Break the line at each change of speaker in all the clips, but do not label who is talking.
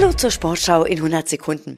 Hallo zur Sportschau in 100 Sekunden.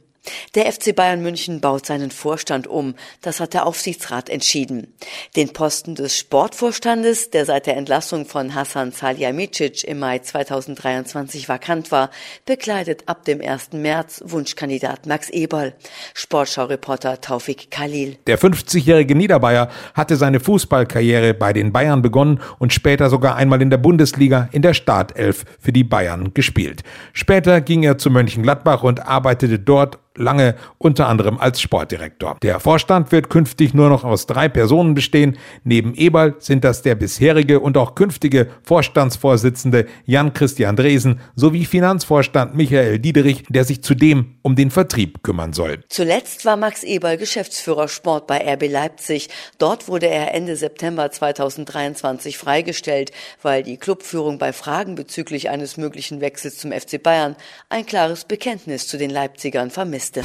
Der FC Bayern München baut seinen Vorstand um. Das hat der Aufsichtsrat entschieden. Den Posten des Sportvorstandes, der seit der Entlassung von Hassan Salihamidzic im Mai 2023 vakant war, bekleidet ab dem 1. März Wunschkandidat Max Eberl. Sportschau-Reporter Taufik Khalil.
Der 50-jährige Niederbayer hatte seine Fußballkarriere bei den Bayern begonnen und später sogar einmal in der Bundesliga in der Startelf für die Bayern gespielt. Später ging er zu Mönchengladbach und arbeitete dort lange unter anderem als Sportdirektor. Der Vorstand wird künftig nur noch aus drei Personen bestehen. Neben Eberl sind das der bisherige und auch künftige Vorstandsvorsitzende Jan-Christian Dresen sowie Finanzvorstand Michael Diederich, der sich zudem um den Vertrieb kümmern soll.
Zuletzt war Max Eberl Geschäftsführer Sport bei RB Leipzig. Dort wurde er Ende September 2023 freigestellt, weil die Clubführung bei Fragen bezüglich eines möglichen Wechsels zum FC Bayern ein klares Bekenntnis zu den Leipzigern vermisst. Liste.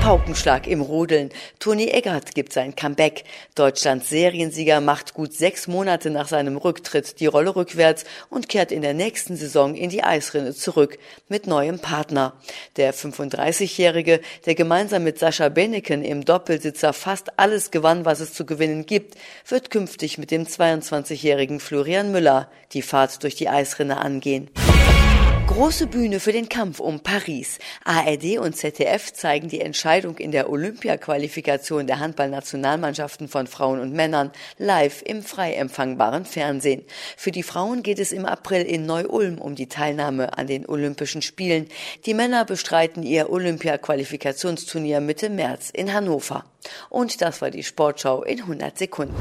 Paukenschlag im Rodeln. Toni Eggert gibt sein Comeback. Deutschlands Seriensieger macht gut sechs Monate nach seinem Rücktritt die Rolle rückwärts und kehrt in der nächsten Saison in die Eisrinne zurück mit neuem Partner. Der 35-Jährige, der gemeinsam mit Sascha Beneken im Doppelsitzer fast alles gewann, was es zu gewinnen gibt, wird künftig mit dem 22-jährigen Florian Müller die Fahrt durch die Eisrinne angehen. Große Bühne für den Kampf um Paris. ARD und ZDF zeigen die Entscheidung in der Olympia-Qualifikation der Handballnationalmannschaften von Frauen und Männern live im frei empfangbaren Fernsehen. Für die Frauen geht es im April in Neu-Ulm um die Teilnahme an den Olympischen Spielen. Die Männer bestreiten ihr Olympia-Qualifikationsturnier Mitte März in Hannover. Und das war die Sportschau in 100 Sekunden.